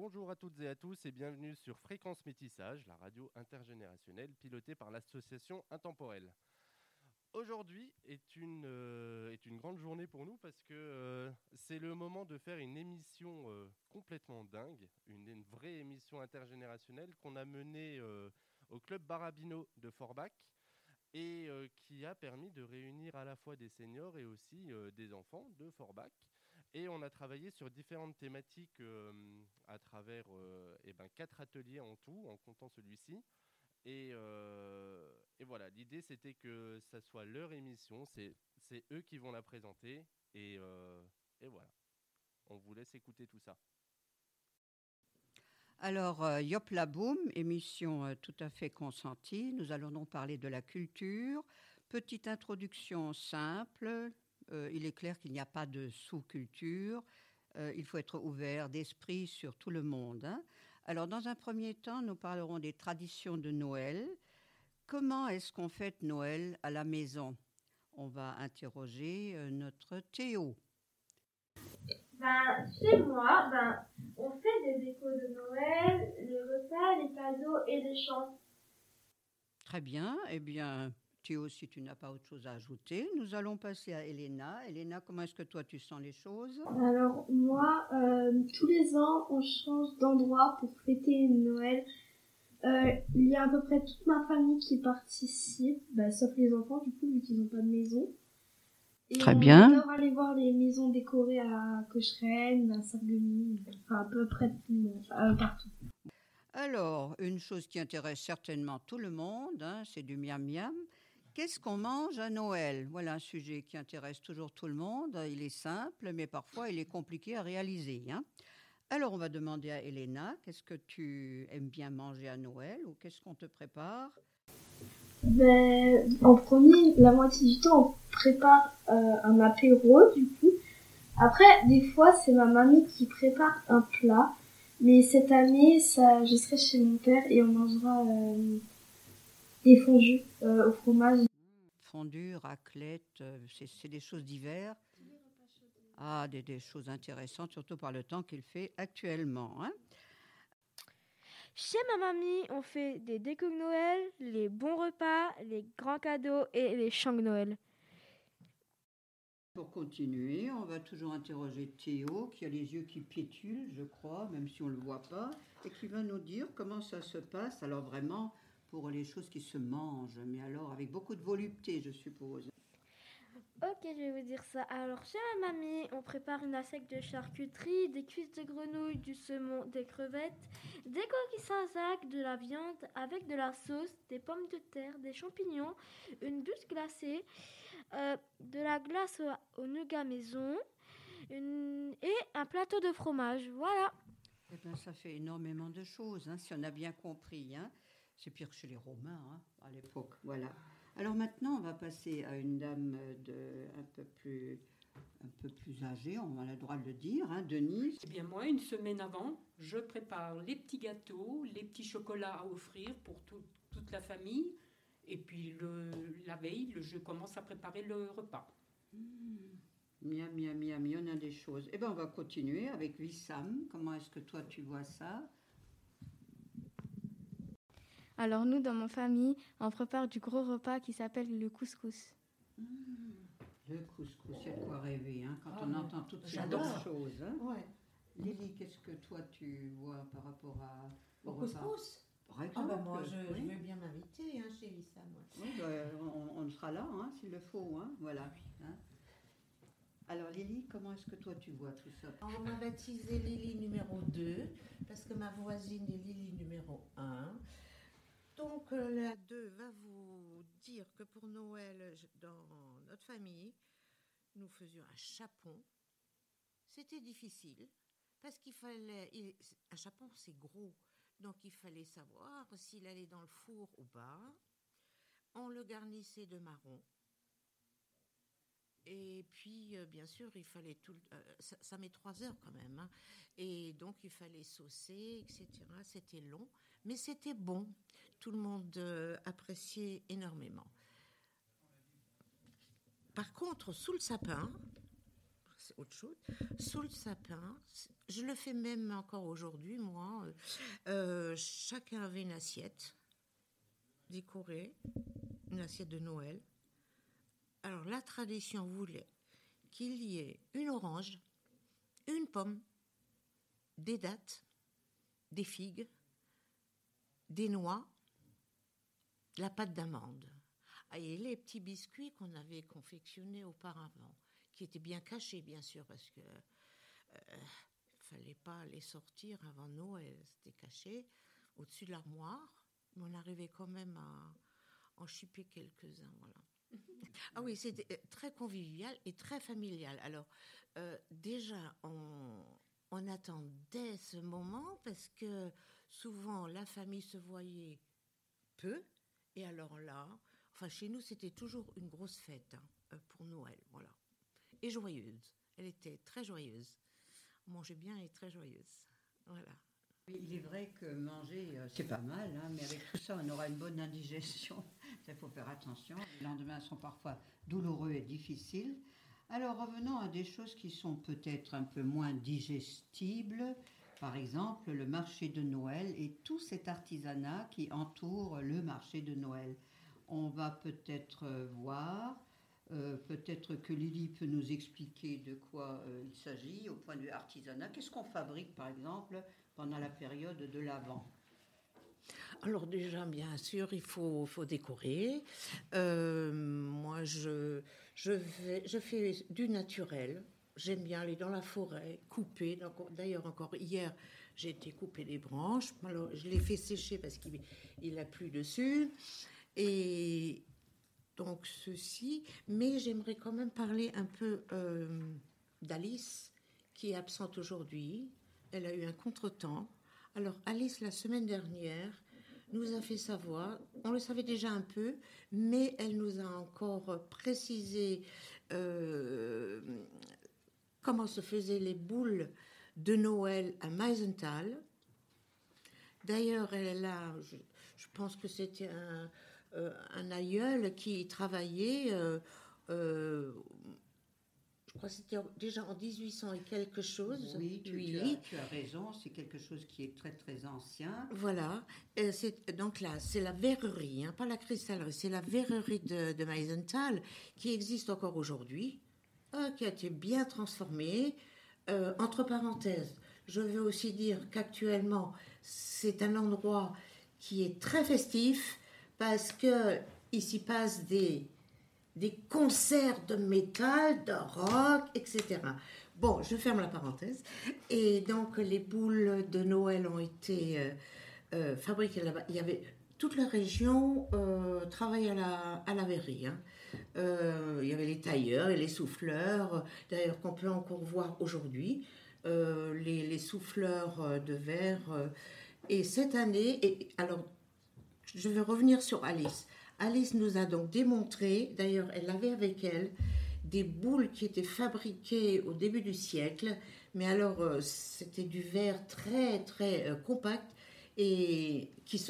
Bonjour à toutes et à tous et bienvenue sur Fréquence Métissage, la radio intergénérationnelle pilotée par l'association Intemporelle. Aujourd'hui est une, euh, est une grande journée pour nous parce que euh, c'est le moment de faire une émission euh, complètement dingue, une, une vraie émission intergénérationnelle qu'on a menée au club Barabino de Forbach et qui a permis de réunir à la fois des seniors et aussi des enfants de Forbach. Et on a travaillé sur différentes thématiques à travers eh ben, quatre ateliers en tout, en comptant celui-ci. Et, euh, et, voilà, l'idée c'était que ça soit leur émission, c'est eux qui vont la présenter. Et, euh, voilà, on vous laisse écouter tout ça. Alors, euh, Yop la Boom, émission euh, tout à fait consentie. Nous allons donc parler de la culture. Petite introduction simple. Euh, il est clair qu'il n'y a pas de sous-culture. il faut être ouvert d'esprit sur tout le monde. Hein. Alors, dans un premier temps, nous parlerons des traditions de Noël. Comment est-ce qu'on fête Noël à la maison? On va interroger euh, notre Théo. Ben, chez moi, ben, on fait des décos de Noël, le repas, les cadeaux et les chants. Très bien. Eh bien, Théo, si tu n'as pas autre chose à ajouter, nous allons passer à Elena. Elena, comment est-ce que toi tu sens les choses? Alors moi, euh, tous les ans, on change d'endroit pour fêter Noël. Euh, il y a à peu près toute ma famille qui participe, bah, sauf les enfants du coup, vu qu'ils n'ont pas de maison. Et Très bien. On va aller voir les maisons décorées à Cocherenne, à Sarreguemines, enfin à peu près tout le monde, euh, partout. Alors, une chose qui intéresse certainement tout le monde, hein, c'est du miam miam. Qu'est-ce qu'on mange à Noël? Voilà un sujet qui intéresse toujours tout le monde. Il est simple, mais parfois il est compliqué à réaliser. Hein. Alors on va demander à Elena, qu'est-ce que tu aimes bien manger à Noël ou qu'est-ce qu'on te prépare? Ben, En premier, la moitié du temps, on prépare euh, un apéro du coup. Après, des fois, c'est ma mamie qui prépare un plat. Mais cette année, ça, je serai chez mon père et on mangera euh, des fondus euh, au fromage fondue, raclette, euh, c'est des choses d'hiver. Ah, des, choses intéressantes, surtout par le temps qu'il fait actuellement. Hein. Chez ma mamie, on fait des décos de Noël, les bons repas, les grands cadeaux et les chants de Noël. Pour continuer, on va toujours interroger Théo, qui a les yeux qui pétulent, je crois, même si on ne le voit pas, et qui va nous dire comment ça se passe. Alors vraiment, pour les choses qui se mangent, mais alors avec beaucoup de volupté, je suppose. Ok, je vais vous dire ça. Alors, chez ma mamie, on prépare une assiette de charcuterie, des cuisses de grenouille, du saumon, des crevettes, des coquilles Saint-Jacques, de la viande avec de la sauce, des pommes de terre, des champignons, une bûche glacée, euh, de la glace au, nougat maison et un plateau de fromage. Voilà. Eh bien, ça fait énormément de choses, hein, si on a bien compris. Hein. C'est pire que chez les Romains hein, à l'époque. Voilà. Alors maintenant, on va passer à une dame de, un, peu plus, un peu plus âgée, on a le droit de le dire, hein, Denise. Eh bien moi, une semaine avant, je prépare les petits gâteaux, les petits chocolats à offrir pour toute la famille. Et puis le, la veille, je commence à préparer le repas. Mmh. Miam, miam, miam, il y en a des choses. Eh bien, on va continuer avec Wissam. Comment est-ce que toi, tu vois ça? Alors nous, dans ma famille, on prépare du gros repas qui s'appelle le couscous. Mmh. le couscous, c'est quoi rêver hein, quand ah, on entend toutes ces choses. Hein. Ouais. Lily, qu'est-ce que toi tu vois par rapport à, au, couscous par exemple, ah ben moi, je, je, veux bien m'inviter hein, chez Lisa. Moi. Oui, bah, on, on, sera là, hein, s'il le faut. Hein, voilà. Hein. Alors Lily, comment est-ce que toi tu vois tout ça? On m'a baptisé Lily numéro 2 parce que ma voisine est Lily numéro 1. Donc la 2 va vous dire que pour Noël, dans notre famille, nous faisions un chapon. C'était difficile parce qu'il fallait... un chapon, c'est gros. Donc il fallait savoir s'il allait dans le four ou pas. On le garnissait de marron. Et puis, euh, bien sûr, il fallait tout. Euh, ça, met trois heures quand même. Hein. Et donc, il fallait saucer, etc. C'était long, mais c'était bon tout le monde euh, appréciait énormément. Par contre, sous le sapin, autre chose. Sous le sapin, je le fais même encore aujourd'hui, moi. chacun avait une assiette décorée, une assiette de Noël. Alors la tradition voulait qu'il y ait une orange, une pomme, des dattes, des figues, des noix, la pâte d'amande. Ah, et les petits biscuits qu'on avait confectionnés auparavant, qui étaient bien cachés, bien sûr, parce que euh, fallait pas les sortir avant Noël. C'était caché au-dessus de l'armoire, mais on arrivait quand même à en chipper quelques-uns. Ah oui, c'était euh, très convivial et très familial. Alors, euh, déjà, on, on attendait ce moment parce que souvent la famille se voyait peu. Et alors là, enfin chez nous, c'était toujours une grosse fête hein, euh, pour Noël, voilà. Et joyeuse. Elle était très joyeuse. On mangeait bien et très joyeuse. Voilà. Il est vrai que manger, c'est pas mal, hein, mais avec tout ça, on aura une bonne indigestion. Il faut faire attention. Les lendemains sont parfois douloureux et difficiles. Alors revenons à des choses qui sont peut-être un peu moins digestibles. Par exemple, le marché de Noël et tout cet artisanat qui entoure le marché de Noël. On va peut-être euh, voir, euh, peut-être que Lily peut nous expliquer de quoi euh, il s'agit au point de vue artisanat. Qu'est-ce qu'on fabrique, par exemple, pendant la période de l'Avent? Alors déjà, bien sûr, il faut, décorer. Euh, moi, je, je, fais du naturel. J'aime bien aller dans la forêt, couper. D'ailleurs, encore hier, j'ai été couper les branches. Alors, je les fais sécher parce qu'il il a plu dessus. Et donc, ceci. Mais j'aimerais quand même parler un peu euh, d'Alice, qui est absente aujourd'hui. Elle a eu un contretemps. Alors, Alice, la semaine dernière, nous a fait savoir, on le savait déjà un peu, mais elle nous a encore précisé euh, comment se faisaient les boules de Noël à Meisenthal. D'ailleurs, elle a, je, pense que c'était un, euh, aïeul qui travaillait, euh, euh, je crois que c'était déjà en 1800 et quelque chose. Oui, tu, tu as, tu as raison, c'est quelque chose qui est très très ancien. Voilà, Et c'est- donc là, c'est la verrerie, hein, pas la cristallerie, c'est la verrerie de, de Meisenthal qui existe encore aujourd'hui, euh, qui a été bien transformée. Euh, entre parenthèses, je veux aussi dire qu'actuellement, c'est un endroit qui est très festif parce que il s'y passe des, des concerts de métal, de rock, etc. Bon, je ferme la parenthèse. Et donc, les boules de Noël ont été euh, euh, fabriquées là-bas. Il y avait toute la région euh, à la, à la verrerie. hein. Euh, il y avait les tailleurs et les souffleurs, d'ailleurs qu'on peut encore voir aujourd'hui, les, les souffleurs de verre. et cette année, et alors je vais revenir sur Alice. Alice nous a donc démontré, d'ailleurs elle avait avec elle des boules qui étaient fabriquées au début du siècle, mais alors euh, c'était du verre très très euh, compact et qui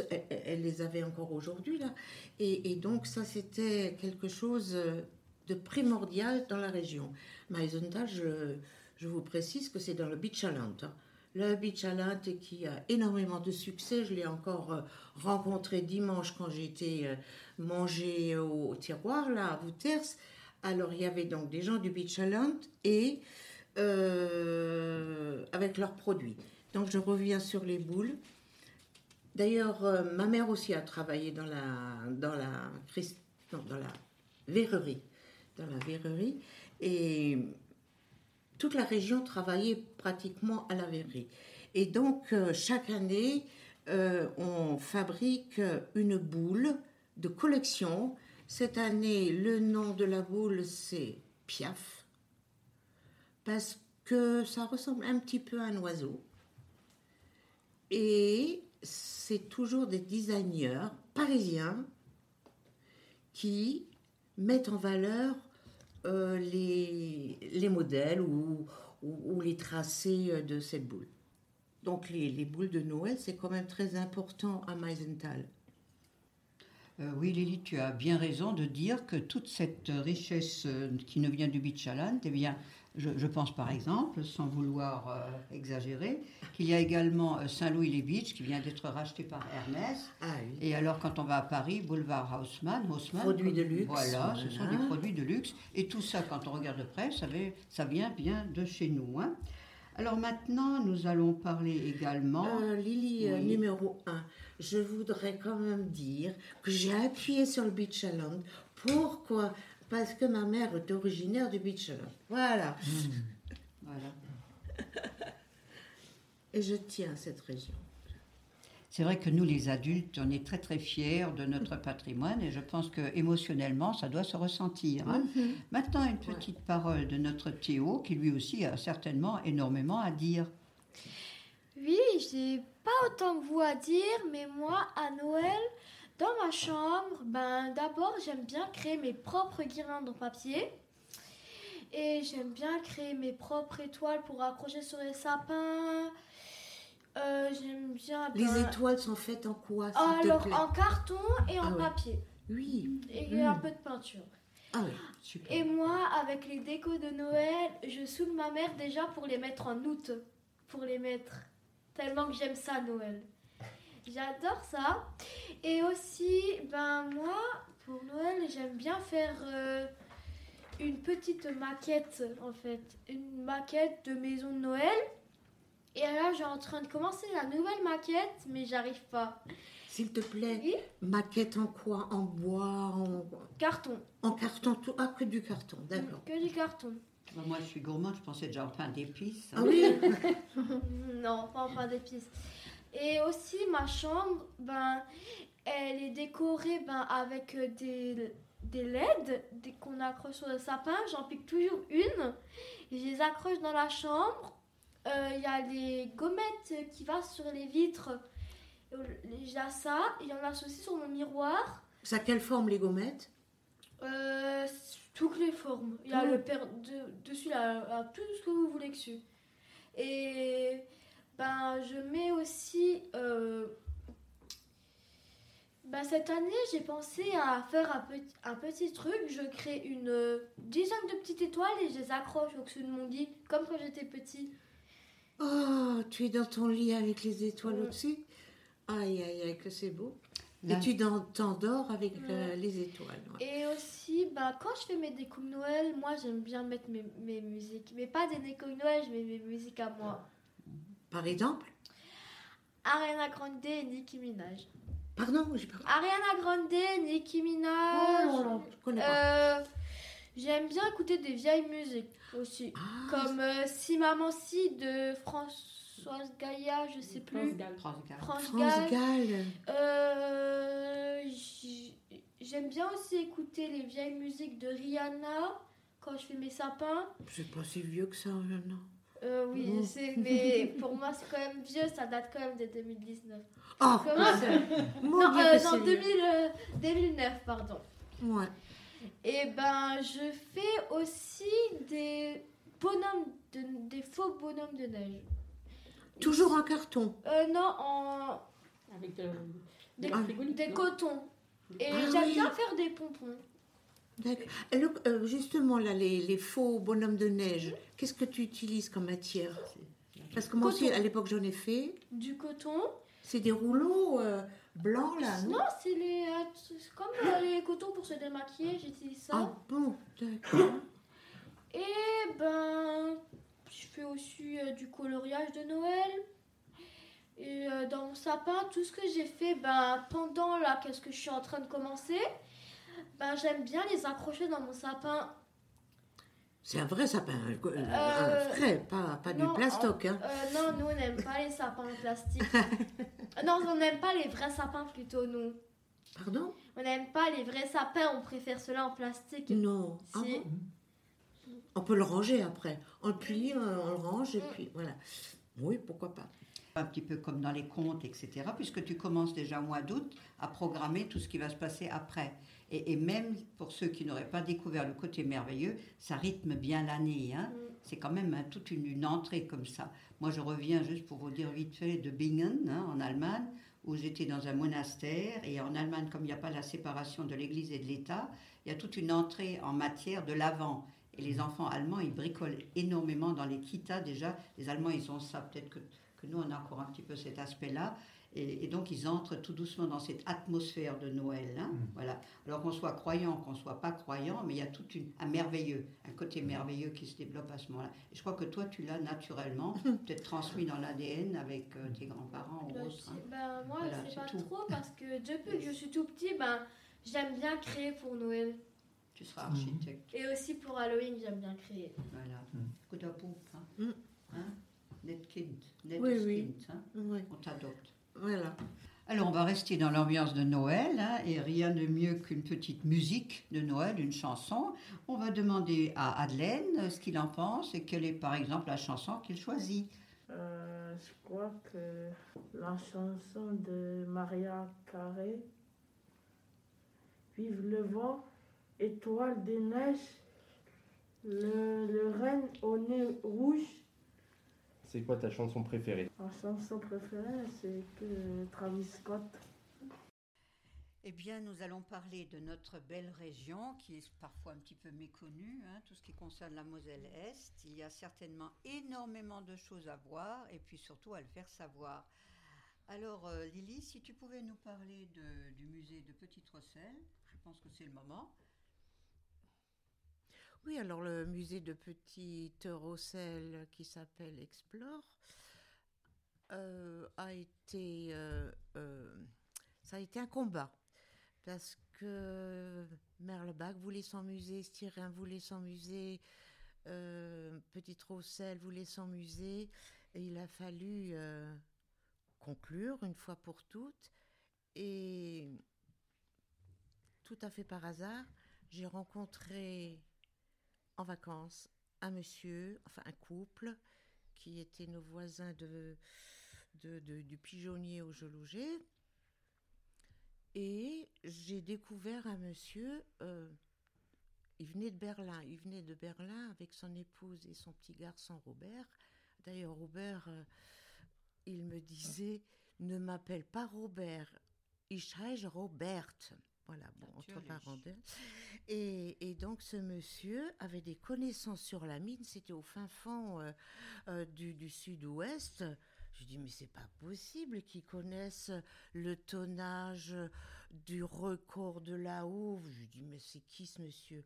elle, les avait encore aujourd'hui là. Et, donc ça c'était quelque chose euh, de primordial dans la région. Meisenthal, je, je vous précise que c'est dans le Beachaland. hein. Le Beachaland qui a énormément de succès. Je l'ai encore rencontré dimanche quand euh, manger au, tiroir là à Wouters. Alors il y avait donc des gens du Beachaland et euh, avec leurs produits. Donc je reviens sur les boules. D'ailleurs, euh, ma mère aussi a travaillé dans la, dans la, dans la verrerie. Dans la verrerie. Et toute la région travaillait pratiquement à la verrerie. Et donc, euh, chaque année, on fabrique une boule de collection. Cette année, le nom de la boule, c'est Piaf. Parce que ça ressemble un petit peu à un oiseau. Et c'est toujours des designers parisiens qui mettent en valeur euh, les, les modèles ou, ou- les tracés euh, de cette boule. Donc les, les boules de Noël, c'est quand même très important à Meisenthal. Euh, oui, Lily, tu as bien raison de dire que toute cette richesse euh, qui nous vient du Beachland, eh bien, je, je pense par exemple, sans vouloir euh, exagérer, qu'il y a également euh, Saint-Louis-les-Beach qui vient d'être racheté par Hermès. Ah oui. Et alors, quand on va à Paris, boulevard Haussmann, Haussmann Produits de luxe, Voilà, ce sont des produits de luxe. Et tout ça, quand on regarde de près, ça, ça vient bien de chez nous. hein. Alors maintenant, nous allons parler également. Euh, Lily, euh, numéro 1, je voudrais quand même dire que j'ai appuyé sur le Beachland. Pourquoi? Parce que ma mère est originaire du Beachland. Voilà. Voilà. Et je tiens à cette région. C'est vrai que nous, les adultes, on est très très fiers de notre patrimoine et je pense que émotionnellement, ça doit se ressentir. hein. Maintenant, une petite parole de notre Théo qui lui aussi a certainement énormément à dire. Oui, j'ai pas autant que vous à dire, mais moi, à Noël, dans ma chambre, ben d'abord, j'aime bien créer mes propres guirlandes en papier. Et j'aime bien créer mes propres étoiles pour accrocher sur les sapins. Euh, j'aime bien. Les ben, étoiles sont faites en quoi, s'il Alors, te plaît en carton et en Ah papier. Oui. Et Mm. un peu de peinture. Ah oui, super. Et moi, avec les décos de Noël, je saoule ma mère déjà pour les mettre en août. Pour les mettre. Tellement que j'aime ça, Noël. J'adore ça. Et aussi, ben moi, pour Noël, j'aime bien faire euh, une petite maquette, en fait. Une maquette de maison de Noël. Et là, j'ai en train de commencer la nouvelle maquette, mais j'arrive pas. S'il te plaît, Oui, maquette en quoi? En bois en... carton. en carton tout... Ah, que du carton, d'accord. Que du carton. Bon, Moi, je suis gourmande, je pensais déjà en pain d'épices. Ah oui Non, pas en pain d'épices. Et aussi, ma chambre, ben, elle est décorée ben, avec euh, des, des LED qu'on accroche sur le sapin. J'en pique toujours une. Et je les accroche dans la chambre. Euh, Il y a les gommettes qui vont sur les vitres. Euh, J'ai ça. Il y en a aussi sur mon miroir. Ça quelle forme les gommettes? Euh, toutes les formes. Il y a le per de- dessus, là, là, tout ce que vous voulez dessus. Et ben, je mets aussi. euh, ben, cette année, j'ai pensé à faire un petit, un petit truc. Je crée une euh, dizaine de petites étoiles et je les accroche au-dessus de mon lit, comme quand j'étais petit. Oh, tu es dans ton lit avec les étoiles au-dessus Aïe, aïe, aïe, que c'est beau. Et tu dans- t'endors avec euh, les étoiles. ouais. Et aussi, ben, quand je fais mes décos de Noël, moi j'aime bien mettre mes, mes musiques. Mais pas des décos de Noël, je mets mes musiques à moi. Par exemple? Ariana Grande et Nicki Minaj. Pardon j'ai pas... Ariana Grande, Nicki Oh Minaj. non, non, je connais pas. Euh, J'aime bien écouter des vieilles musiques aussi. Ah, Comme euh, Si Maman Si de Françoise Gaïa, je sais plus. Transgal. France France Gall. Gall. Euh, J'aime bien aussi écouter les vieilles musiques de Rihanna quand je fais mes sapins. C'est pas si vieux que ça, non Euh, oui, Bon. je sais, mais pour moi c'est quand même vieux, ça date quand même de 2019. Oh, Comment Non, Dieu, euh, que non c'est 2000, vieux. euh, 2009, pardon. Ouais. Et ben, je fais aussi des bonhommes, de, des faux bonhommes de neige. Toujours en carton. Euh, non, en Avec de, des, frigolite, des cotons. Et Ah j'aime oui. bien faire des pompons. Le- euh, justement, là, les, les faux bonhommes de neige, qu'est-ce que tu utilises comme matière? Parce que moi aussi, à l'époque, j'en ai fait. Du coton. C'est des rouleaux euh, blancs, là, non Non, c'est les, euh, comme euh, les cotons pour se démaquiller, j'utilise ça. Ah bon, d'accord. Et ben, je fais aussi euh, du coloriage de Noël. Et dans mon sapin, tout ce que j'ai fait ben, pendant là, qu'est-ce que je suis en train de commencer, ben, j'aime bien les accrocher dans mon sapin. C'est un vrai sapin, un, un Euh, vrai, pas, pas non, du plastoc. Hein. Euh, non, nous on n'aime pas les sapins en plastique. non, on n'aime pas les vrais sapins plutôt, nous. Pardon? On n'aime pas les vrais sapins, on préfère ceux-là en plastique. Non. Ah bon? On peut le ranger après. On le plie, on, on le range et Mm. puis voilà. Oui, pourquoi pas. Un petit peu comme dans les contes, etc. Puisque tu commences déjà au mois d'août à programmer tout ce qui va se passer après. Et, et même pour ceux qui n'auraient pas découvert le côté merveilleux, ça rythme bien l'année. Hein. Mm. C'est quand même hein, toute une, une entrée comme ça. Moi, je reviens juste pour vous dire vite fait de Bingen, hein, en Allemagne, où j'étais dans un monastère. Et en Allemagne, comme il n'y a pas la séparation de l'Église et de l'État, il y a toute une entrée en matière de l'avant. Et les enfants allemands, ils bricolent énormément dans les kitas déjà. Les Allemands, ils ont ça. Peut-être que, que nous, on a encore un petit peu cet aspect-là. Et, et donc, ils entrent tout doucement dans cette atmosphère de Noël. hein. Voilà. Alors qu'on soit croyant, qu'on soit pas croyant, mais il y a tout une, un merveilleux, un côté merveilleux qui se développe à ce moment-là. Et je crois que toi, tu l'as naturellement, peut-être transmis dans l'ADN avec euh, tes grands-parents ou autres. hein. bah, moi, Voilà, c'est pas tout. trop parce que depuis que je suis tout petit, ben, j'aime bien créer pour Noël. Tu seras architecte. Et aussi pour Halloween, j'aime bien créer. Voilà. Good Hope, hein. Mm. Hein? Net Kind. Net Oui, is oui. Kind, hein. Oui, On t'adopte. voilà. Alors, on va rester dans l'ambiance de Noël, hein, et rien de mieux qu'une petite musique de Noël, une chanson. On va demander à Madeleine euh, ce qu'il en pense et quelle est, par exemple, la chanson qu'il choisit. Euh, je crois que la chanson de Maria Carré, Vive le vent, étoile des neiges, le, le renne au nez rouge. C'est quoi ta chanson préférée? Ma chanson préférée, c'est que Travis Scott. Eh bien, nous allons parler de notre belle région qui est parfois un petit peu méconnue, hein, tout ce qui concerne la Moselle-Est. Il y a certainement énormément de choses à voir et puis surtout à le faire savoir. Alors, euh, Lily, si tu pouvais nous parler de- du musée de Petite Rosselle, je pense que c'est le moment. Oui, alors le musée de Petite Rosselle qui s'appelle Explore euh, a été, euh, euh, ça a été un combat parce que Merlebach voulait son musée, Styrien voulait son musée, Petite Rosselle voulait son musée, et il a fallu conclure une fois pour toutes. Et tout à fait par hasard, j'ai rencontré en vacances un monsieur, enfin un couple, qui étaient nos voisins de, du pigeonnier où je logeais. Et j'ai découvert un monsieur, euh, il venait de Berlin, il venait de Berlin avec son épouse et son petit garçon Robert. D'ailleurs, Robert, euh, il me disait, ne m'appelle pas Robert, ich heiße Robert. Voilà, bon, entre parenthèses. Et, et donc, ce monsieur avait des connaissances sur la mine. C'était au fin fond euh, euh, du, du sud-ouest. Je dis, mais c'est pas possible qu'ils connaissent le tonnage du record de la houve. Je dis, mais c'est qui ce monsieur?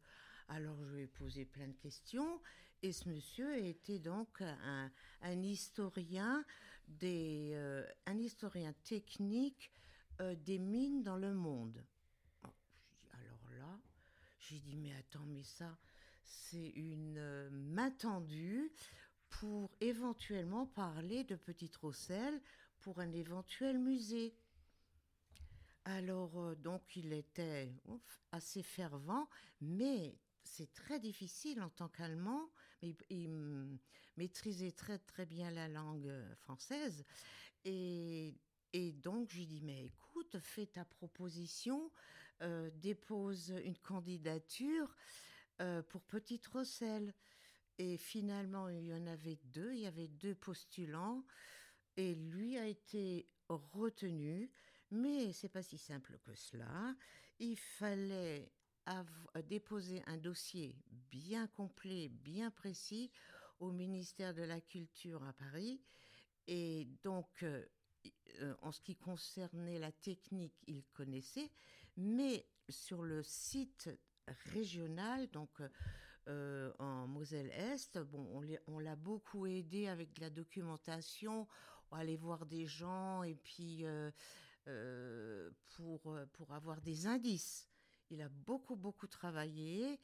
Alors, je lui ai posé plein de questions. Et ce monsieur était donc un, un historien, des, euh, un historien technique des mines dans le monde. Oh, je dis, alors là, j'ai dit, mais attends, mais ça, c'est une euh, main tendue pour éventuellement parler de Petite Rosselle pour un éventuel musée. Alors, euh, donc, il était assez fervent, mais c'est très difficile en tant qu'Allemand. mais Il, mm, maîtrisait très, très bien la langue euh, française. Et, et donc, je lui dis, mais écoute, fais ta proposition, euh, dépose une candidature euh, pour Petite Rosselle. Et finalement, il y en avait deux, il y avait deux postulants, et lui a été retenu. Mais c'est pas si simple que cela. Il fallait déposer un dossier bien complet, bien précis au ministère de la Culture à Paris. Et donc, euh, en ce qui concernait la technique, il connaissait, mais sur le site régional, donc euh, en Moselle-Est, bon, on l'a beaucoup aidé avec de la documentation, on allait voir des gens et puis euh, euh, pour, pour avoir des indices. Il a beaucoup, beaucoup travaillé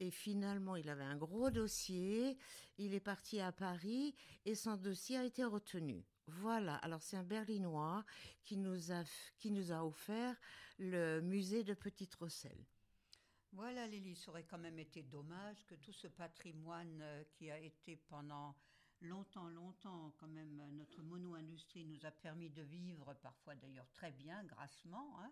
et finalement, il avait un gros dossier. Il est parti à Paris et son dossier a été retenu. Voilà, alors c'est un Berlinois qui nous a, qui nous a offert le musée de Petite Rosselle. Voilà, Lily, ça aurait quand même été dommage que tout ce patrimoine euh, qui a été pendant longtemps, longtemps, quand même, euh, notre mono-industrie nous a permis de vivre, parfois d'ailleurs très bien, grassement. hein.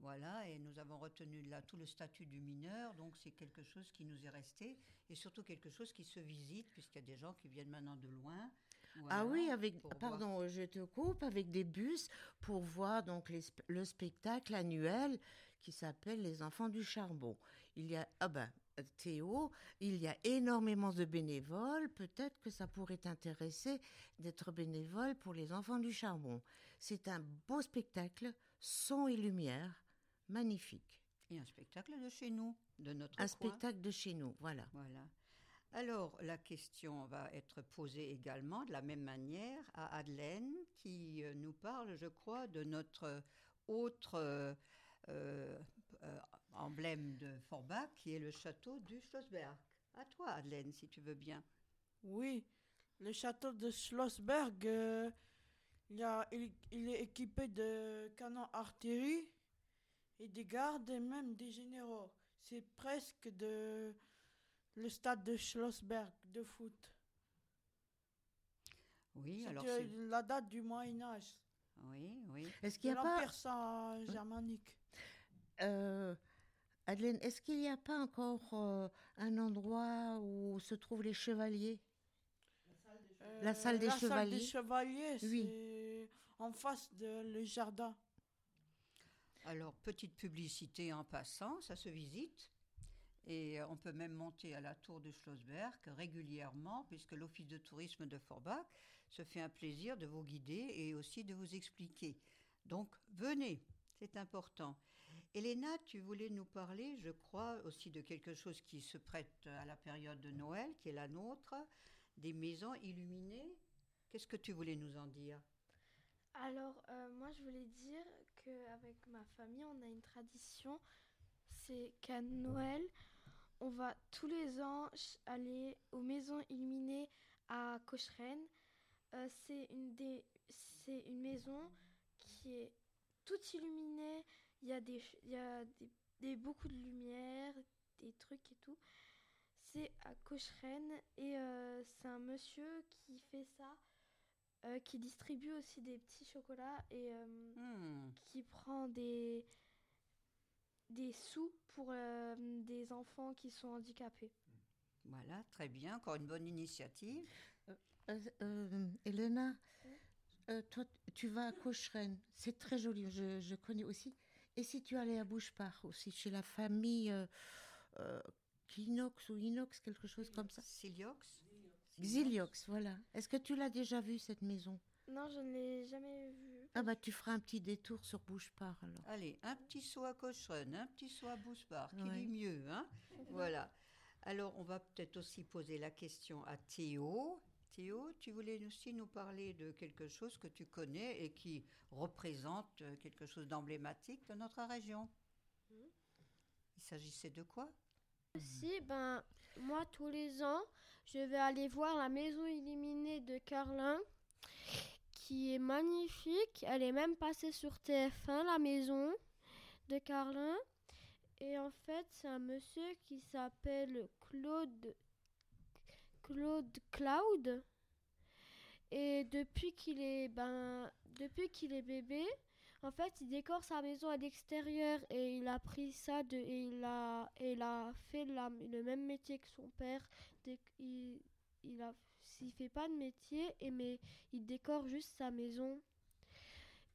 Voilà, et nous avons retenu là tout le statut du mineur, donc c'est quelque chose qui nous est resté, et surtout quelque chose qui se visite, puisqu'il y a des gens qui viennent maintenant de loin. Ah oui, avec, voir. pardon, je te coupe, avec des bus pour voir donc les le spectacle annuel qui s'appelle Les Enfants du Charbon. Il y a, ah ben, Théo, il y a énormément de bénévoles. Peut-être que ça pourrait t'intéresser d'être bénévole pour les Enfants du Charbon. C'est un beau spectacle, son et lumière, magnifique. Et un spectacle de chez nous, de notre Un coin. spectacle de chez nous, voilà. Voilà. Alors, la question va être posée également de la même manière à Madeleine, qui euh, nous parle, je crois, de notre autre euh, euh, emblème de Forbach, qui est le château du Schlossberg. À toi, Madeleine, si tu veux bien. Oui, le château de Schlossberg, il- il est équipé de canons artillerie et des gardes et même des généraux. C'est presque de le stade de Schlossberg de foot. Oui, C'est alors c'est... la date du Moyen Âge, Oui, oui. Est-ce qu'il n'y a pas... l'Empire germanique. Euh, Madeleine, est-ce qu'il n'y a pas encore euh, un endroit où se trouvent les chevaliers? La salle des Euh, la salle chevaliers. des chevaliers, Oui. c'est en face de le jardin. Alors, petite publicité en passant, ça se visite. Et euh, on peut même monter à la tour de Schlossberg régulièrement, puisque l'Office de tourisme de Forbach se fait un plaisir de vous guider et aussi de vous expliquer. Donc, venez, c'est important. Elena, tu voulais nous parler, je crois, aussi de quelque chose qui se prête à la période de Noël, qui est la nôtre, des maisons illuminées. Qu'est-ce que tu voulais nous en dire? Alors, euh, moi, je voulais dire qu'avec ma famille, on a une tradition. C'est qu'à Noël, on va tous les ans aller aux maisons illuminées à Cocheren. Euh, c'est une, des- c'est une maison qui est toute illuminée. Il y a, des, il y a des, des- beaucoup de lumière, des trucs et tout. C'est à Cocheren et euh, c'est un monsieur qui fait ça euh, qui distribue aussi des petits chocolats et Hmm, qui prend des, des sous pour euh, des enfants qui sont handicapés. Voilà, très bien, encore une bonne initiative. Euh, euh, Elena, euh, toi, tu vas à Cocheren. C'est très joli, je, je connais aussi. Et si tu allais à Bouchepart aussi, chez la famille euh, euh, Kinox ou Inox, quelque chose comme ça? Siliox Xiliox, voilà. Est-ce que tu l'as déjà vue, cette maison? Non, je ne l'ai jamais vu. Ah bah tu feras un petit détour sur Bouchepart alors. Allez, un petit saut à Cocheren, un petit saut à Bouspar, qui Ouais. dit mieux, hein Voilà. Alors, on va peut-être aussi poser la question à Théo. Théo, tu voulais aussi nous parler de quelque chose que tu connais et qui représente euh, quelque chose d'emblématique de notre région. Il s'agissait de quoi? Si, ben, moi, tous les ans, je vais aller voir la maison illuminée de Carlin, est magnifique. Elle est même passée sur TF1, la maison de Carlin. Et en fait, c'est un monsieur qui s'appelle Claude, Claude Cloud. Et depuis qu'il est, ben, depuis qu'il est bébé, en fait, il décore sa maison à l'extérieur et il a pris ça de, et il a, et il a fait le même métier que son père. Il, il a, il fait pas de métier, et mais il décore juste sa maison.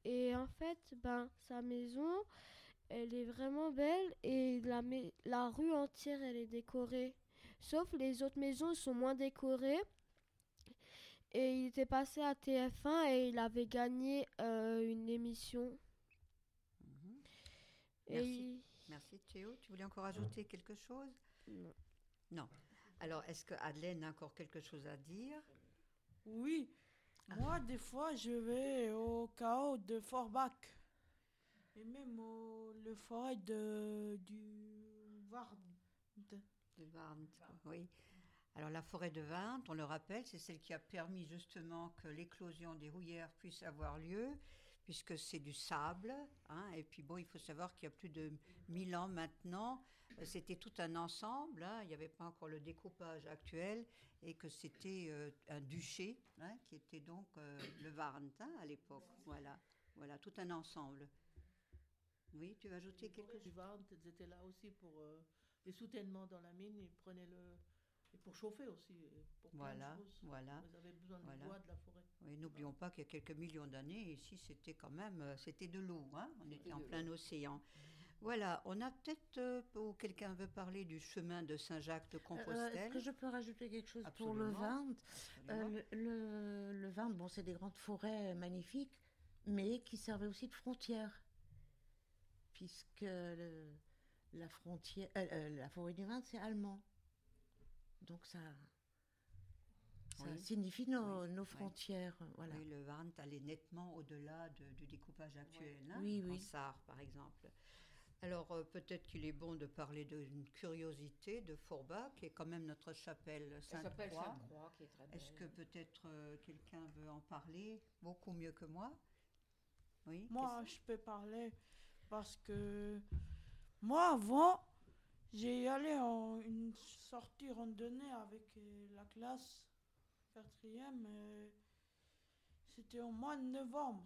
Et en fait, ben, sa maison, elle est vraiment belle et la, la rue entière, elle est décorée. Sauf les autres maisons sont moins décorées. Et il était passé à TF1 et il avait gagné euh, une émission. Mhm. Et Merci. Merci Théo. Tu voulais encore ajouter quelque chose? Non. Non. Alors, est-ce que Madeleine a encore quelque chose à dire? Oui, Ah. moi des fois je vais au chaos de Forbach et même au le forêt de du Vard. De oui. Alors la forêt de Warnes, on le rappelle, c'est celle qui a permis justement que l'éclosion des rouillères puisse avoir lieu, puisque c'est du sable. hein, et puis bon, il faut savoir qu'il y a plus de 1000 ans maintenant, c'était tout un ensemble. hein, il n'y avait pas encore le découpage actuel, et que c'était euh, un duché, hein, qui était donc euh, le Warnes hein, à l'époque. Voilà, voilà, tout un ensemble. Oui, tu veux ajouter quelque chose? Du ils étaient là aussi pour euh, les soutènements dans la mine. Ils prenaient le, Et pour chauffer aussi. Pour de Voilà, voilà. Vous avez besoin Voilà. du bois, de la forêt. Oui, n'oublions pas qu'il y a quelques millions d'années, ici, c'était quand même, euh, c'était de l'eau, hein, on était en de plein océan. Voilà, on a peut-être, euh, ou quelqu'un veut parler du chemin de Saint-Jacques de Euh, Compostelle Est-ce que je peux rajouter quelque chose pour le Vin? Absolument. le, le, le Vin, bon, c'est des grandes forêts magnifiques, mais qui servaient aussi de frontière. Puisque le- la, frontière, euh, euh, la forêt du Vin, c'est allemand. Donc ça, ça Oui. signifie nos, Oui, nos oui. frontières. Voilà. Le Varnt allait nettement au-delà de- du découpage actuel, hein, Oui, en. Sarre, par exemple. Alors, euh, peut-être qu'il est bon de parler d'une curiosité de Forbach, qui est quand même notre chapelle Sainte-Croix. Sainte-Croix, qui est très belle. Est-ce que peut-être euh, quelqu'un veut en parler? Beaucoup mieux que moi Oui Moi, je peux parler parce que moi, avant, j'ai allé en une sortie randonnée avec euh, la classe quatrième. C'était au mois de novembre.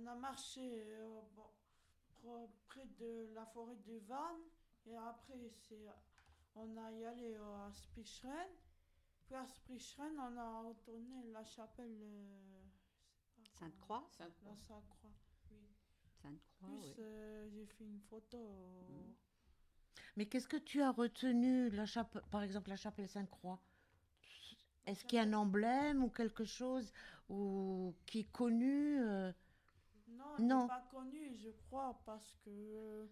On a marché euh, bon, près de la forêt de Vannes et après c'est on a y allé euh, à Spicheren. Puis à Spicheren, on a retourné la chapelle euh, Sainte-Croix La Sainte-Croix, oui. Sainte-Croix, Plus oui. euh, j'ai fait une photo. euh, Mais qu'est-ce que tu as retenu, la chape- par exemple, la chapelle Sainte-Croix? Est-ce qu'il y a un emblème ou quelque chose ou qui est connu euh, Non, Non. non. pas connu, je crois, parce que euh,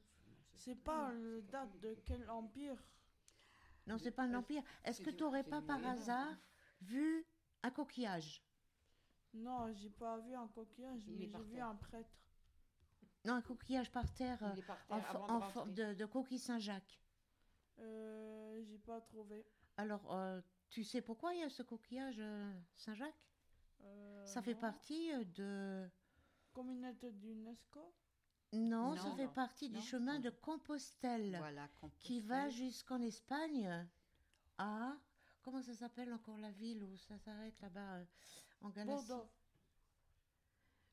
c'est pas le date de quel empire. Non, c'est pas un empire. Est-ce que tu n'aurais pas par hasard vu un coquillage? Non, j'ai pas vu un coquillage, mais j'ai vu un prêtre. Non, un coquillage par terre, euh, par terre de en rentrer. forme de, de coquille Saint-Jacques. Euh, j'ai pas trouvé. Alors, euh, tu sais pourquoi il y a ce coquillage Saint-Jacques? Euh, Ça fait partie euh, de... Communauté d'UNESCO Non, ça Non. fait partie du Non. chemin de Compostelle Voilà, qui va jusqu'en Espagne à... Comment ça s'appelle encore la ville où ça s'arrête là-bas euh, en Galatie Bordeaux.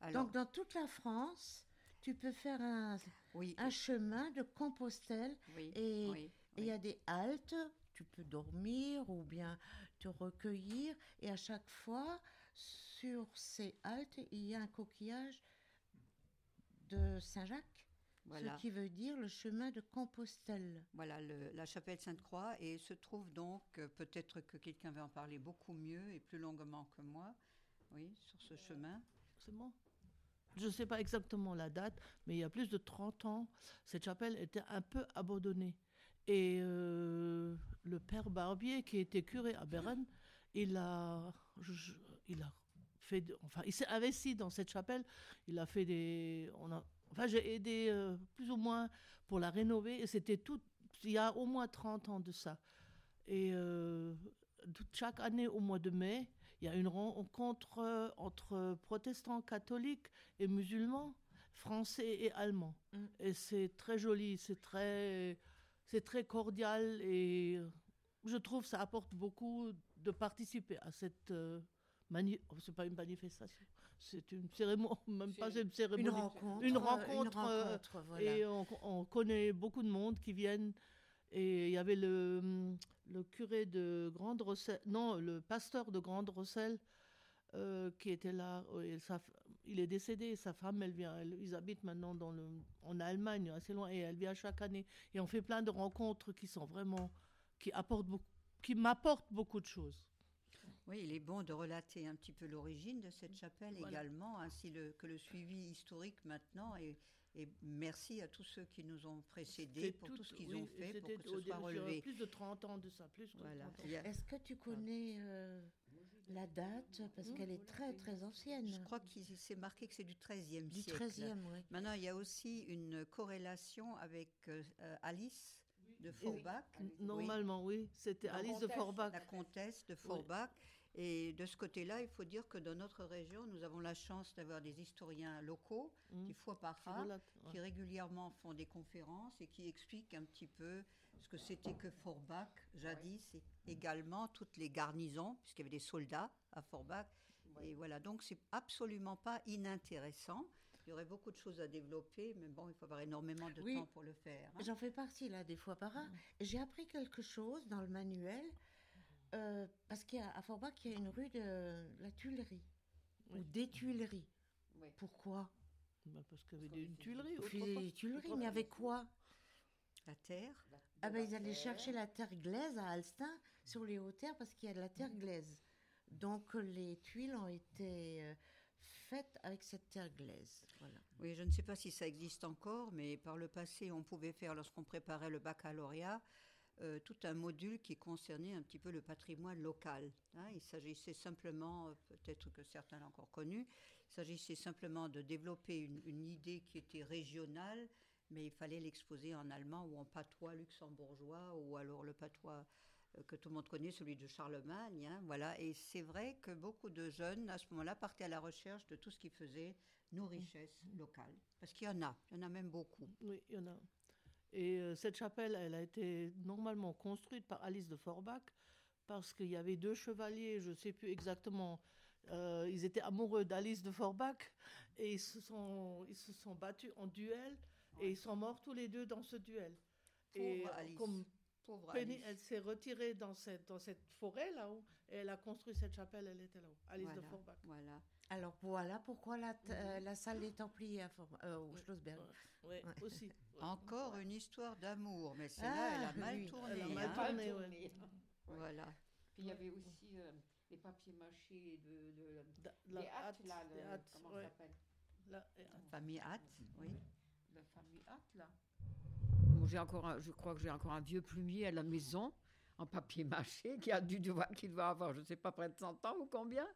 Alors, Donc dans toute la France, tu peux faire un, oui, un chemin de Compostelle oui, et il y a des haltes, tu peux dormir ou bien te recueillir et à chaque fois sur ces haltes, il y a un coquillage de Saint-Jacques, Voilà. ce qui veut dire le chemin de Compostelle. Voilà, le- la chapelle Sainte-Croix, et se trouve donc, euh, peut-être que quelqu'un va en parler beaucoup mieux et plus longuement que moi, oui, sur ce chemin. C'est. Je ne sais pas exactement la date, mais il y a plus de 30 ans, cette chapelle était un peu abandonnée. Et euh, le père Barbier, qui était curé à Beren, il a, je- il a fait, de- enfin, il s'est investi dans cette chapelle. Il a fait des, on a, enfin, j'ai aidé euh, plus ou moins pour la rénover. Et c'était tout, il y a au moins 30 ans de ça. Et euh, toute- chaque année, au mois de mai, il y a une rencontre euh, entre protestants catholiques et musulmans, français et allemands. Mm. Et c'est très joli, c'est très, c'est très cordial et je trouve que ça apporte beaucoup de participer à cette euh, mani- oh, c'est pas une manifestation, c'est une cérémonie, même pas une cérémonie, Une rencontre. une euh, rencontre, euh, voilà. et on, on connaît beaucoup de monde qui viennent. Et il y avait le, le curé de Grande Rosselle, non, le pasteur de Grande Rosselle euh, qui était là. Et sa f- il est décédé, et sa femme, elle vient, elle- ils habitent maintenant dans le, en Allemagne, assez loin, et elle vient chaque année. Et on fait plein de rencontres qui sont vraiment, qui apportent beaucoup, qui m'apportent beaucoup de choses. Oui, il est bon de relater un petit peu l'origine de cette chapelle Voilà. également, ainsi le- que le suivi historique maintenant. Et, et merci à tous ceux qui nous ont précédés pour tout, ce qu'ils oui, ont fait pour que ce soit relevé. Plus de 30 ans de ça, plus de Voilà. 30 ans. Il y a- Est-ce que tu connais euh, la date? Parce qu'elle est très très ancienne. Je crois qu'il s'est marqué que c'est du XIIIe Du siècle. 13e, oui. Maintenant, il y a aussi une corrélation avec euh, Alice de Forbach. Oui. Normalement, oui. C'était Alice de Forbach. La comtesse de Forbach. Et de ce côté-là, il faut dire que dans notre région, nous avons la chance d'avoir des historiens locaux Mm. qui, fois par an, ouais. qui régulièrement font des conférences et qui expliquent un petit peu ce que c'était que Forbach jadis, et également toutes les garnisons, puisqu'il y avait des soldats à Forbach. Et voilà, donc c'est absolument pas inintéressant. Il y aurait beaucoup de choses à développer, mais bon, il faut avoir énormément de Oui. temps pour le faire. hein. J'en fais partie là des fois par an. Et J'ai appris quelque chose dans le manuel euh, parce qu'à à Forbach, il y a une rue de la Tuilerie ou des Tuileries. Pourquoi? Bah, parce qu'il y avait une tuilerie Puis autrefois. des Tuileries, mais avec quoi? La terre Ah ben ils allaient chercher la terre glaise à Alstin sur les hautes terres parce qu'il y a de la terre glaise. Donc euh, les tuiles ont été avec cette terre glaise. Oui, je ne sais pas si ça existe encore, mais par le passé, on pouvait faire, lorsqu'on préparait le baccalauréat, euh, tout un module qui concernait un petit peu le patrimoine local. hein. Il s'agissait simplement, euh, peut-être que certains l'ont encore connu, il s'agissait simplement de développer une, idée qui était régionale, mais il fallait l'exposer en allemand ou en patois luxembourgeois ou alors le patois que tout le monde connaît, celui de Charlemagne. hein, voilà. Et c'est vrai que beaucoup de jeunes, à ce moment-là, partaient à la recherche de tout ce qui faisait nos richesses locales. Parce qu'il y en a, il y en a même beaucoup. Oui, il y en a. Et euh, cette chapelle, elle a été normalement construite par Alice de Forbach parce qu'il y avait deux chevaliers, je ne sais plus exactement, euh, ils étaient amoureux d'Alice de Forbach et ils se sont, ils se sont battus en duel et ils sont morts tous les deux dans ce duel. et Pauvre euh, Alice. comme Penny, Alice. elle s'est retirée dans cette, dans cette forêt là-haut et elle a construit cette chapelle, elle était là-haut, Alice de Voilà, Forbach. Voilà. Alors voilà pourquoi la, t- euh, la salle des Templiers à For- euh, au Schlossberg. Oui, aussi. Encore une histoire d'amour, mais celle-là, Ah, elle a mal oui. tourné. Elle a mal hein. tourné, Mal ouais. tourné. Voilà. Puis il y avait aussi euh, les papiers mâchés de, de les hâtes, hâte, là, le- comment ça s'appelle? La- Famille Hatt, oui. La famille hâte, là. Bon, j'ai encore un- je crois que j'ai encore un vieux plumier à la maison en papier mâché qui a dû devoir, qui doit avoir, je ne sais pas, près de 100 ans ou combien.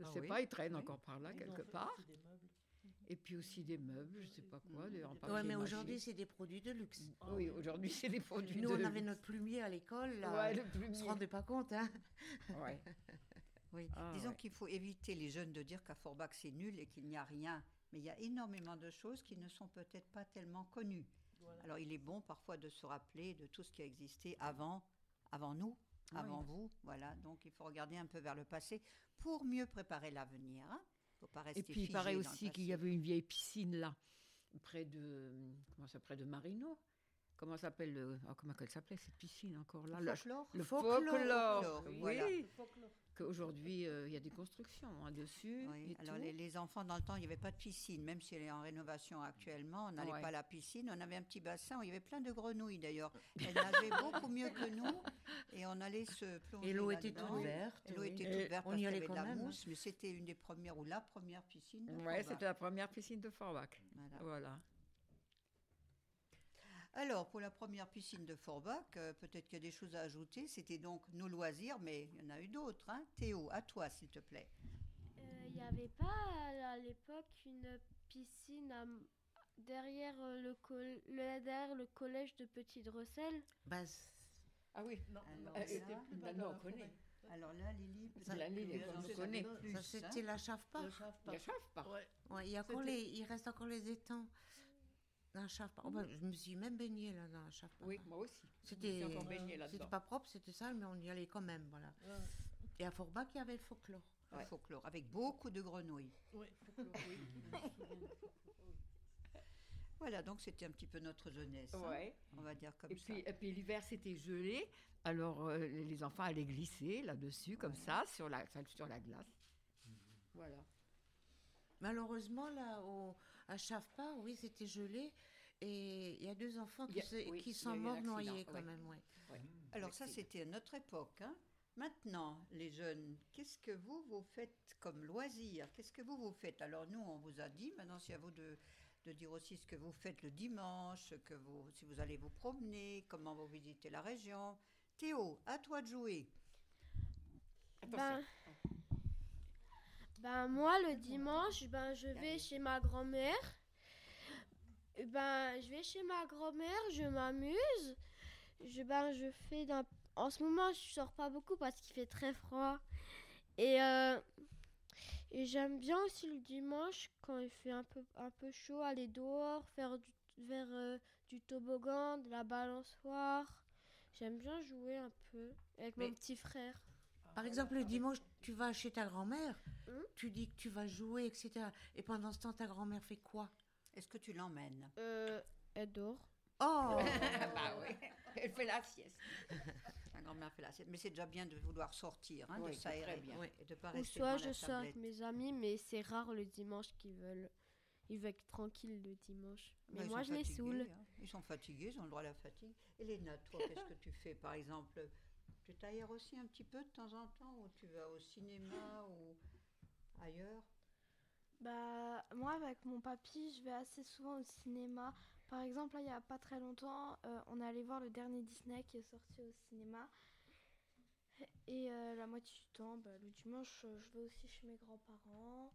Je ne Ah sais oui, pas, il traîne oui. encore par là, Ils quelque part. Et puis aussi des meubles, je ne sais pas quoi, des- en papier Ouais, mais aujourd'hui, c'est des produits de luxe. Oui, aujourd'hui, c'est des produits Nous, de on avait luxe. notre plumier à l'école. là. Ouais, le on plumier. se rendait pas compte. Hein Ouais. Oui. Ah, Disons ouais. qu'il faut éviter les jeunes de dire qu'à Forbach c'est nul et qu'il n'y a rien. Mais il y a énormément de choses qui ne sont peut-être pas tellement connues. Voilà. Alors il est bon parfois de se rappeler de tout ce qui a existé avant, avant nous, avant oui. vous. Voilà. Donc il faut regarder un peu vers le passé pour mieux préparer l'avenir. hein. faut pas rester Et puis il paraît aussi qu'il y avait une vieille piscine là, près de comment ça, près de Marino. Comment s'appelle le, oh, comment elle s'appelait cette piscine encore là Le folklore Le Folklore, folklore. folklore, Oui. voilà. Qu'aujourd'hui euh, il y a des constructions hein, dessus. Oui, et alors tout. les, les enfants, dans le temps, il n'y avait pas de piscine, même si elle est en rénovation actuellement, on n'allait Ouais. pas à la piscine, on avait un petit bassin où il y avait plein de grenouilles d'ailleurs. Elles nageaient beaucoup mieux que nous et on allait se plonger Et l'eau était toute verte. L'eau oui. était toute verte on parce y qu'il y allait avait de quand la même, mousse, mais c'était une des premières ou la première piscine. Forbach. c'était la première piscine de Forbach. Voilà. Voilà. Alors, pour la première piscine de Forbach, euh, peut-être qu'il y a des choses à ajouter. C'était donc nos loisirs, mais il y en a eu d'autres. hein. Théo, à toi, s'il te plaît. Euh, Il n'y avait pas à, à l'époque une piscine à- derrière, euh, le col- le, derrière le collège de Petit Dressel Bah, c- Ah oui. Non, Alors non, là- bas Maintenant, dans on la connaît. forêt. Alors là, Lily, Ça, la Lily, on le connaît. ça, hein. c'était la chave-pas. Le chave Il y a Chave-Pas. Ouais. Ouais, il, y a encore C'était- les, il reste encore les étangs. Dans. Oh, bah, je me suis même baignée là, dans la chave-pas. Oui, moi aussi. C'était là-dedans. c'était pas propre, c'était sale, mais on y allait quand même. Voilà. Ouais. Et à Forbach, il y avait le folklore. Le folklore, avec beaucoup de grenouilles. Oui, folklore, oui. Voilà, donc c'était un petit peu notre jeunesse. hein, on va dire comme Et ça. puis, et puis l'hiver c'était gelé, alors euh, les enfants allaient glisser là-dessus comme ça sur la sur la glace. Voilà. Malheureusement, là, au, à Chave-Pas, oui, c'était gelé. Et il y a deux enfants qui, se- oui, sont morts noyés quand ouais. même. Ouais. Alors ça, c'était à notre époque. hein. Maintenant, les jeunes, qu'est-ce que vous, vous faites comme loisir? Qu'est-ce que vous, vous faites? Alors nous, on vous a dit, maintenant c'est à vous de, de dire aussi ce que vous faites le dimanche, que vous, si vous allez vous promener, comment vous visitez la région. Théo, à toi de jouer. Ben, ben moi le dimanche, ben je vais chez ma grand-mère. Ben je vais chez ma grand-mère, je m'amuse. Je ben je fais d'un en ce moment, je sors pas beaucoup parce qu'il fait très froid. Et euh, et j'aime bien aussi le dimanche quand il fait un peu un peu chaud aller dehors, faire du faire euh, du toboggan, de la balançoire. J'aime bien jouer un peu avec Mais- mon petit frère. Par exemple, le dimanche, tu vas chez ta grand-mère, tu dis que tu vas jouer, etc. Et pendant ce temps, ta grand-mère fait quoi? Est-ce que tu l'emmènes? Euh, elle dort. Oh Bah oui, elle fait la sieste. La grand-mère fait la sieste. Mais c'est déjà bien de vouloir sortir, hein, Oui, de s'aérer bien. bien. Et de pas Ou rester soit je sors avec mes amis, mais c'est rare le dimanche qu'ils veulent. Ils veulent être tranquilles le dimanche. Mais Bah, moi, je les saoule. hein. Ils sont fatigués, ils ont le droit à la fatigue. Elena, toi, qu'est-ce que tu fais par exemple Tu t'aères aussi un petit peu de temps en temps ou tu vas au cinéma ou ailleurs? Bah, moi, avec mon papy, je vais assez souvent au cinéma. Par exemple, là, il n'y a pas très longtemps, euh, on est allé voir le dernier Disney qui est sorti au cinéma. Et euh, la moitié du temps, bah, le dimanche, euh, je vais aussi chez mes grands-parents.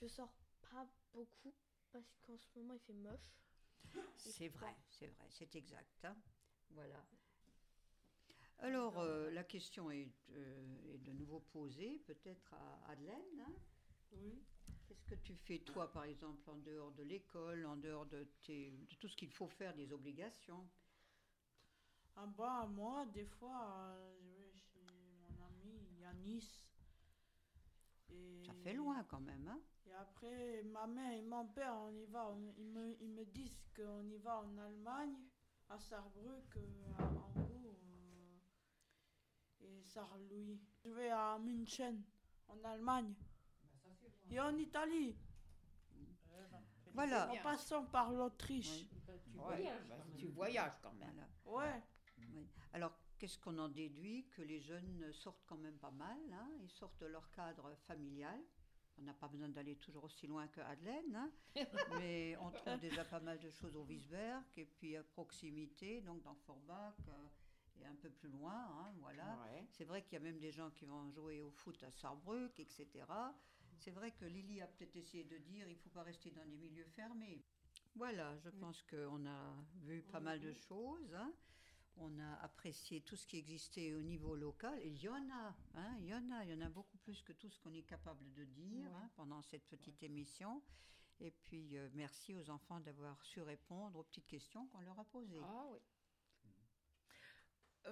Je sors pas beaucoup parce qu'en ce moment, il fait moche. C'est vrai, c'est vrai, c'est exact. hein. Voilà. Alors, euh, la question est, euh, est de nouveau posée, peut-être à Adelaine. hein. Oui. Qu'est-ce que tu fais, toi, par exemple, en dehors de l'école, en dehors de, tes- de tout ce qu'il faut faire, des obligations? Ah bah, moi, des fois, euh, je vais chez mon ami Yanis. Et... Ça fait loin quand même, hein Et après, ma mère et mon père, on y va, on- ils, me, ils me disent qu'on y va en Allemagne, à Saarbrück, à Hambourg Je vais à München, en Allemagne. Et en Italie. Voilà. En passant par l'Autriche. Tu voyages, bah, tu voyages quand même. Ouais. Oui. Alors, qu'est-ce qu'on en déduit Que les jeunes sortent quand même pas mal, hein ils sortent de leur cadre familial. On n'a pas besoin d'aller toujours aussi loin que Adelaine, hein, mais on trouve déjà pas mal de choses au Wiesberg et puis à proximité, donc dans Forbach euh, et un peu plus loin, hein, voilà. Ouais. C'est vrai qu'il y a même des gens qui vont jouer au foot à Saarbrück, etc. C'est vrai que Lily a peut-être essayé de dire il ne faut pas rester dans des milieux fermés. Voilà, je pense qu'on a vu pas mal de choses. hein. On a apprécié tout ce qui existait au niveau local. Et il y en a, hein, il y en a, il y en a beaucoup plus que tout ce qu'on est capable de dire hein, pendant cette petite émission. Et puis, euh, merci aux enfants d'avoir su répondre aux petites questions qu'on leur a posées. Ah oui.